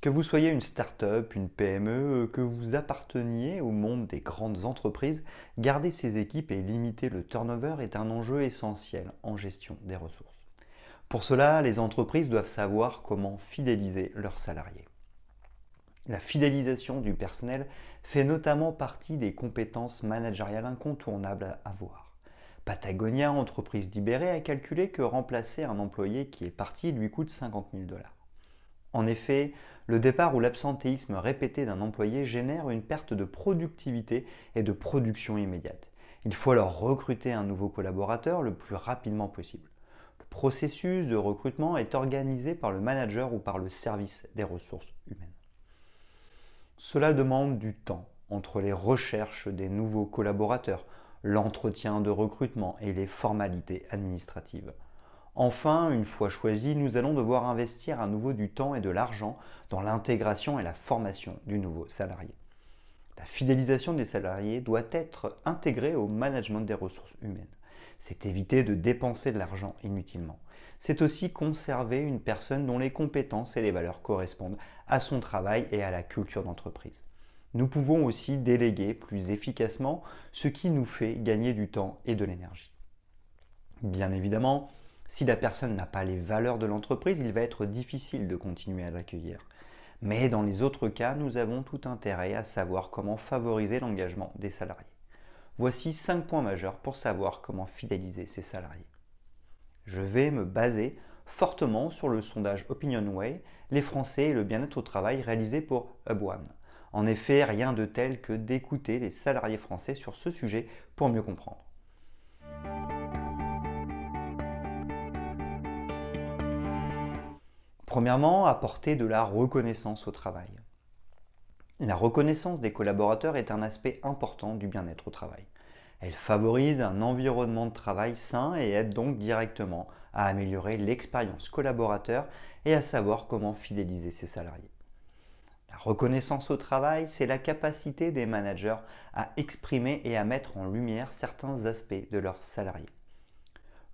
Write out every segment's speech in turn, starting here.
Que vous soyez une start-up, une PME, que vous apparteniez au monde des grandes entreprises, garder ces équipes et limiter le turnover est un enjeu essentiel en gestion des ressources. Pour cela, les entreprises doivent savoir comment fidéliser leurs salariés. La fidélisation du personnel fait notamment partie des compétences managériales incontournables à avoir. Patagonia, entreprise libérée, a calculé que remplacer un employé qui est parti lui coûte 50 000 dollars. En effet, le départ ou l'absentéisme répété d'un employé génère une perte de productivité et de production immédiate. Il faut alors recruter un nouveau collaborateur le plus rapidement possible. Le processus de recrutement est organisé par le manager ou par le service des ressources humaines. Cela demande du temps entre les recherches des nouveaux collaborateurs, l'entretien de recrutement et les formalités administratives. Enfin, une fois choisi, nous allons devoir investir à nouveau du temps et de l'argent dans l'intégration et la formation du nouveau salarié. La fidélisation des salariés doit être intégrée au management des ressources humaines. C'est éviter de dépenser de l'argent inutilement. C'est aussi conserver une personne dont les compétences et les valeurs correspondent à son travail et à la culture d'entreprise. Nous pouvons aussi déléguer plus efficacement, ce qui nous fait gagner du temps et de l'énergie. Bien évidemment, si la personne n'a pas les valeurs de l'entreprise, il va être difficile de continuer à l'accueillir. Mais dans les autres cas, nous avons tout intérêt à savoir comment favoriser l'engagement des salariés. Voici 5 points majeurs pour savoir comment fidéliser ces salariés. Je vais me baser fortement sur le sondage OpinionWay, les Français et le bien-être au travail réalisé pour HubOne. En effet, rien de tel que d'écouter les salariés français sur ce sujet pour mieux comprendre. Premièrement, apporter de la reconnaissance au travail. La reconnaissance des collaborateurs est un aspect important du bien-être au travail. Elle favorise un environnement de travail sain et aide donc directement à améliorer l'expérience collaborateur et à savoir comment fidéliser ses salariés. La reconnaissance au travail, c'est la capacité des managers à exprimer et à mettre en lumière certains aspects de leurs salariés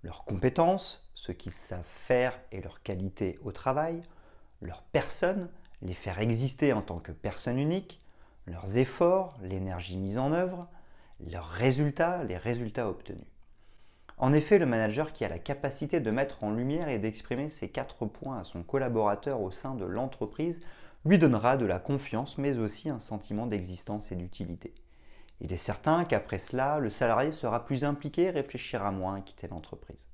leurs compétences, ce qu'ils savent faire et leur qualité au travail, leur personne, les faire exister en tant que personne unique, leurs efforts, l'énergie mise en œuvre, leurs résultats, les résultats obtenus. En effet, le manager qui a la capacité de mettre en lumière et d'exprimer ces quatre points à son collaborateur au sein de l'entreprise lui donnera de la confiance mais aussi un sentiment d'existence et d'utilité. Il est certain qu'après cela, le salarié sera plus impliqué et réfléchira moins à quitter l'entreprise.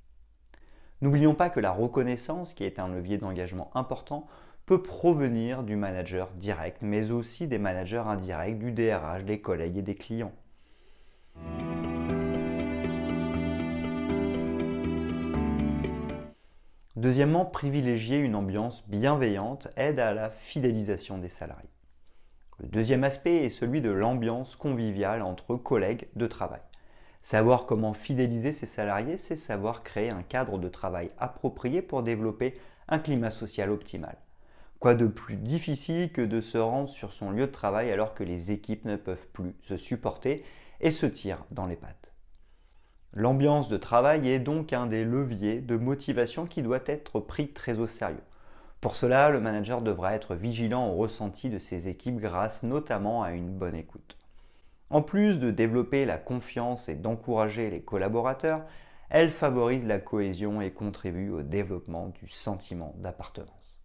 N'oublions pas que la reconnaissance, qui est un levier d'engagement important, peut provenir du manager direct, mais aussi des managers indirects, du DRH, des collègues et des clients. Deuxièmement, privilégier une ambiance bienveillante aide à la fidélisation des salariés. Le deuxième aspect est celui de l'ambiance conviviale entre collègues de travail. Savoir comment fidéliser ses salariés, c'est savoir créer un cadre de travail approprié pour développer un climat social optimal. Quoi de plus difficile que de se rendre sur son lieu de travail alors que les équipes ne peuvent plus se supporter et se tirent dans les pattes? L'ambiance de travail est donc un des leviers de motivation qui doit être pris très au sérieux. Pour cela, le manager devra être vigilant au ressenti de ses équipes grâce notamment à une bonne écoute. En plus de développer la confiance et d'encourager les collaborateurs, elle favorise la cohésion et contribue au développement du sentiment d'appartenance.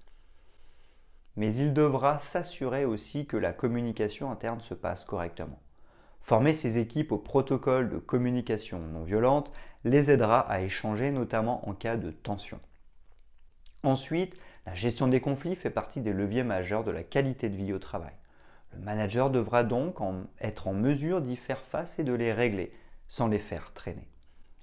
Mais il devra s'assurer aussi que la communication interne se passe correctement. Former ses équipes au protocole de communication non violente les aidera à échanger notamment en cas de tension. Ensuite, la gestion des conflits fait partie des leviers majeurs de la qualité de vie au travail. Le manager devra donc être en mesure d'y faire face et de les régler sans les faire traîner.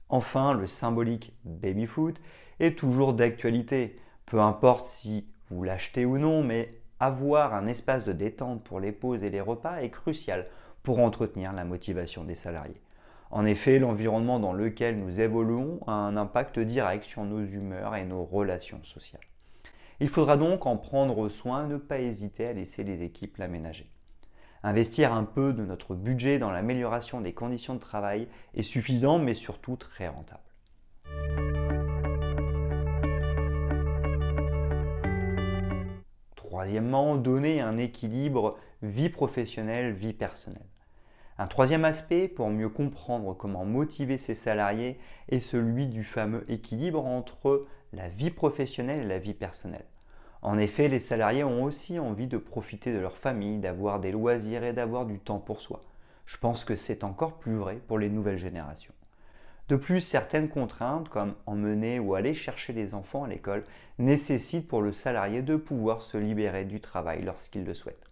Enfin, le symbolique baby-foot est toujours d'actualité. Peu importe si vous l'achetez ou non, mais avoir un espace de détente pour les pauses et les repas est crucial pour entretenir la motivation des salariés. En effet, l'environnement dans lequel nous évoluons a un impact direct sur nos humeurs et nos relations sociales. Il faudra donc en prendre soin ne pas hésiter à laisser les équipes l'aménager. Investir un peu de notre budget dans l'amélioration des conditions de travail est suffisant mais surtout très rentable. Troisièmement, donner un équilibre vie professionnelle, vie personnelle. Un troisième aspect pour mieux comprendre comment motiver ses salariés est celui du fameux équilibre entre la vie professionnelle et la vie personnelle. En effet, les salariés ont aussi envie de profiter de leur famille, d'avoir des loisirs et d'avoir du temps pour soi. Je pense que c'est encore plus vrai pour les nouvelles générations. De plus, certaines contraintes, comme emmener ou aller chercher les enfants à l'école, nécessitent pour le salarié de pouvoir se libérer du travail lorsqu'il le souhaite.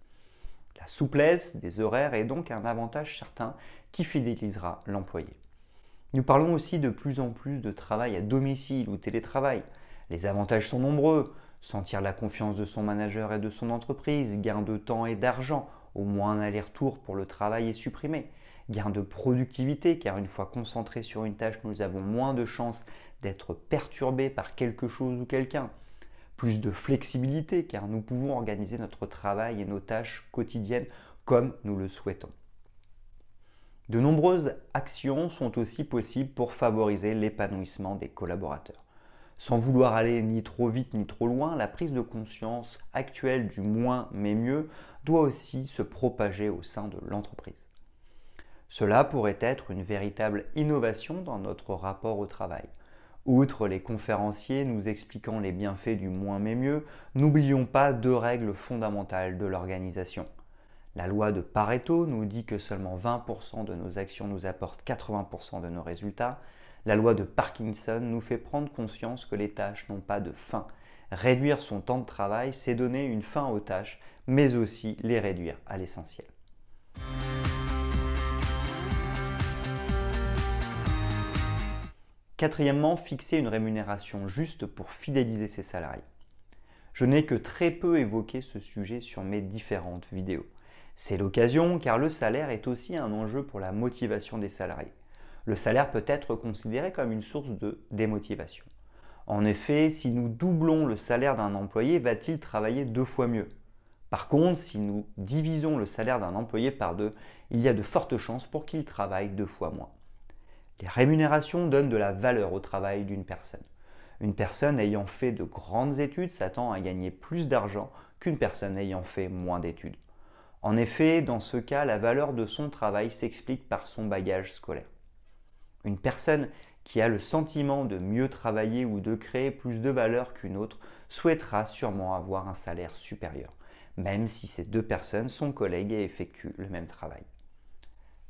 La souplesse des horaires est donc un avantage certain qui fidélisera l'employé. Nous parlons aussi de plus en plus de travail à domicile ou télétravail. Les avantages sont nombreux. Sentir la confiance de son manager et de son entreprise, gain de temps et d'argent, au moins un aller-retour pour le travail est supprimé. Gain de productivité, car une fois concentré sur une tâche, nous avons moins de chances d'être perturbés par quelque chose ou quelqu'un plus de flexibilité car nous pouvons organiser notre travail et nos tâches quotidiennes comme nous le souhaitons. De nombreuses actions sont aussi possibles pour favoriser l'épanouissement des collaborateurs. Sans vouloir aller ni trop vite ni trop loin, la prise de conscience actuelle du moins mais mieux doit aussi se propager au sein de l'entreprise. Cela pourrait être une véritable innovation dans notre rapport au travail. Outre les conférenciers nous expliquant les bienfaits du moins mais mieux, n'oublions pas deux règles fondamentales de l'organisation. La loi de Pareto nous dit que seulement 20% de nos actions nous apportent 80% de nos résultats. La loi de Parkinson nous fait prendre conscience que les tâches n'ont pas de fin. Réduire son temps de travail, c'est donner une fin aux tâches, mais aussi les réduire à l'essentiel. Quatrièmement, fixer une rémunération juste pour fidéliser ses salariés. Je n'ai que très peu évoqué ce sujet sur mes différentes vidéos. C'est l'occasion car le salaire est aussi un enjeu pour la motivation des salariés. Le salaire peut être considéré comme une source de démotivation. En effet, si nous doublons le salaire d'un employé, va-t-il travailler deux fois mieux? Par contre, si nous divisons le salaire d'un employé par deux, il y a de fortes chances pour qu'il travaille deux fois moins. Les rémunérations donnent de la valeur au travail d'une personne. Une personne ayant fait de grandes études s'attend à gagner plus d'argent qu'une personne ayant fait moins d'études. En effet, dans ce cas, la valeur de son travail s'explique par son bagage scolaire. Une personne qui a le sentiment de mieux travailler ou de créer plus de valeur qu'une autre souhaitera sûrement avoir un salaire supérieur, même si ces deux personnes sont collègues et effectuent le même travail.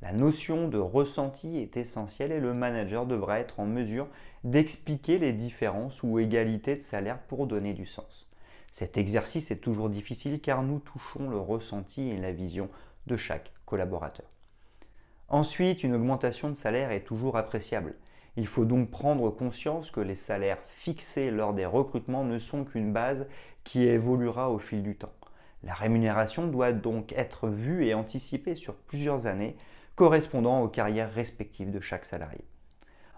La notion de ressenti est essentielle et le manager devra être en mesure d'expliquer les différences ou égalités de salaire pour donner du sens. Cet exercice est toujours difficile car nous touchons le ressenti et la vision de chaque collaborateur. Ensuite, une augmentation de salaire est toujours appréciable. Il faut donc prendre conscience que les salaires fixés lors des recrutements ne sont qu'une base qui évoluera au fil du temps. La rémunération doit donc être vue et anticipée sur plusieurs années correspondant aux carrières respectives de chaque salarié.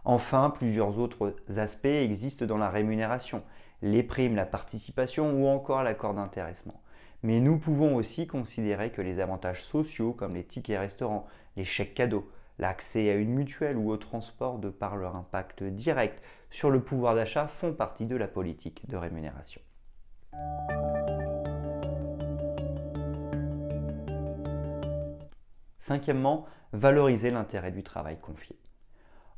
Enfin, plusieurs autres aspects existent dans la rémunération, les primes, la participation ou encore l'accord d'intéressement. Mais nous pouvons aussi considérer que les avantages sociaux comme les tickets restaurants, les chèques cadeaux, l'accès à une mutuelle ou au transport de par leur impact direct sur le pouvoir d'achat font partie de la politique de rémunération. Cinquièmement, valoriser l'intérêt du travail confié.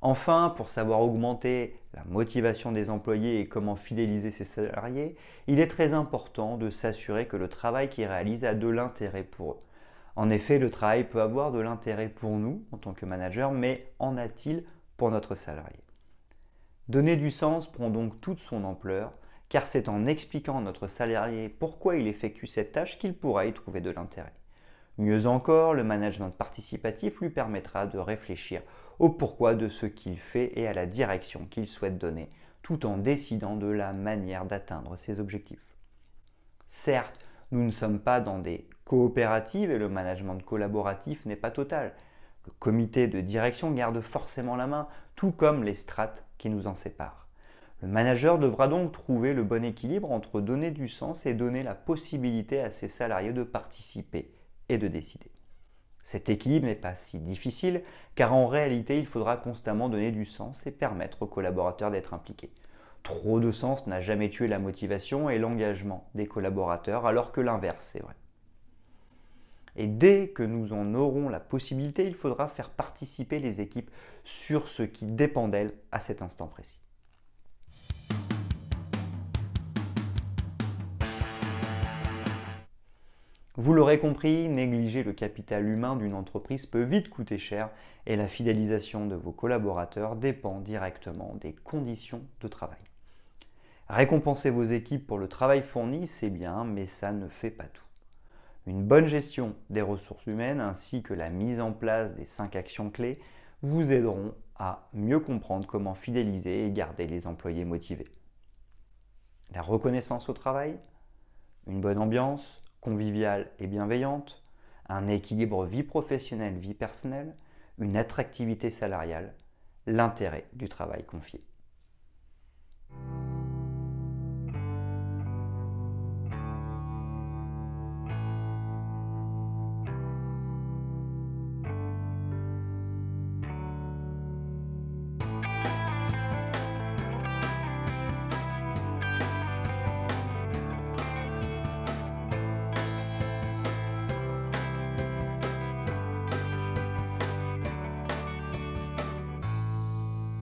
Enfin, pour savoir augmenter la motivation des employés et comment fidéliser ses salariés, il est très important de s'assurer que le travail qu'ils réalisent a de l'intérêt pour eux. En effet, le travail peut avoir de l'intérêt pour nous en tant que manager, mais en a-t-il pour notre salarié? Donner du sens prend donc toute son ampleur, car c'est en expliquant à notre salarié pourquoi il effectue cette tâche qu'il pourra y trouver de l'intérêt. Mieux encore, le management participatif lui permettra de réfléchir au pourquoi de ce qu'il fait et à la direction qu'il souhaite donner, tout en décidant de la manière d'atteindre ses objectifs. Certes, Nous ne sommes pas dans des coopératives et le management collaboratif n'est pas total. Le comité de direction garde forcément la main, tout comme les strates qui nous en séparent. Le manager devra donc trouver le bon équilibre entre donner du sens et donner la possibilité à ses salariés de participer et de décider. Cet équilibre n'est pas si difficile car en réalité il faudra constamment donner du sens et permettre aux collaborateurs d'être impliqués. Trop de sens n'a jamais tué la motivation et l'engagement des collaborateurs alors que l'inverse c'est vrai. Et dès que nous en aurons la possibilité, il faudra faire participer les équipes sur ce qui dépend d'elles à cet instant précis. Vous l'aurez compris, négliger le capital humain d'une entreprise peut vite coûter cher et la fidélisation de vos collaborateurs dépend directement des conditions de travail. Récompenser vos équipes pour le travail fourni, c'est bien, mais ça ne fait pas tout. Une bonne gestion des ressources humaines ainsi que la mise en place des 5 actions clés vous aideront à mieux comprendre comment fidéliser et garder les employés motivés. La reconnaissance au travail, une bonne ambiance, conviviale et bienveillante, un équilibre vie professionnelle-vie personnelle, une attractivité salariale, l'intérêt du travail confié.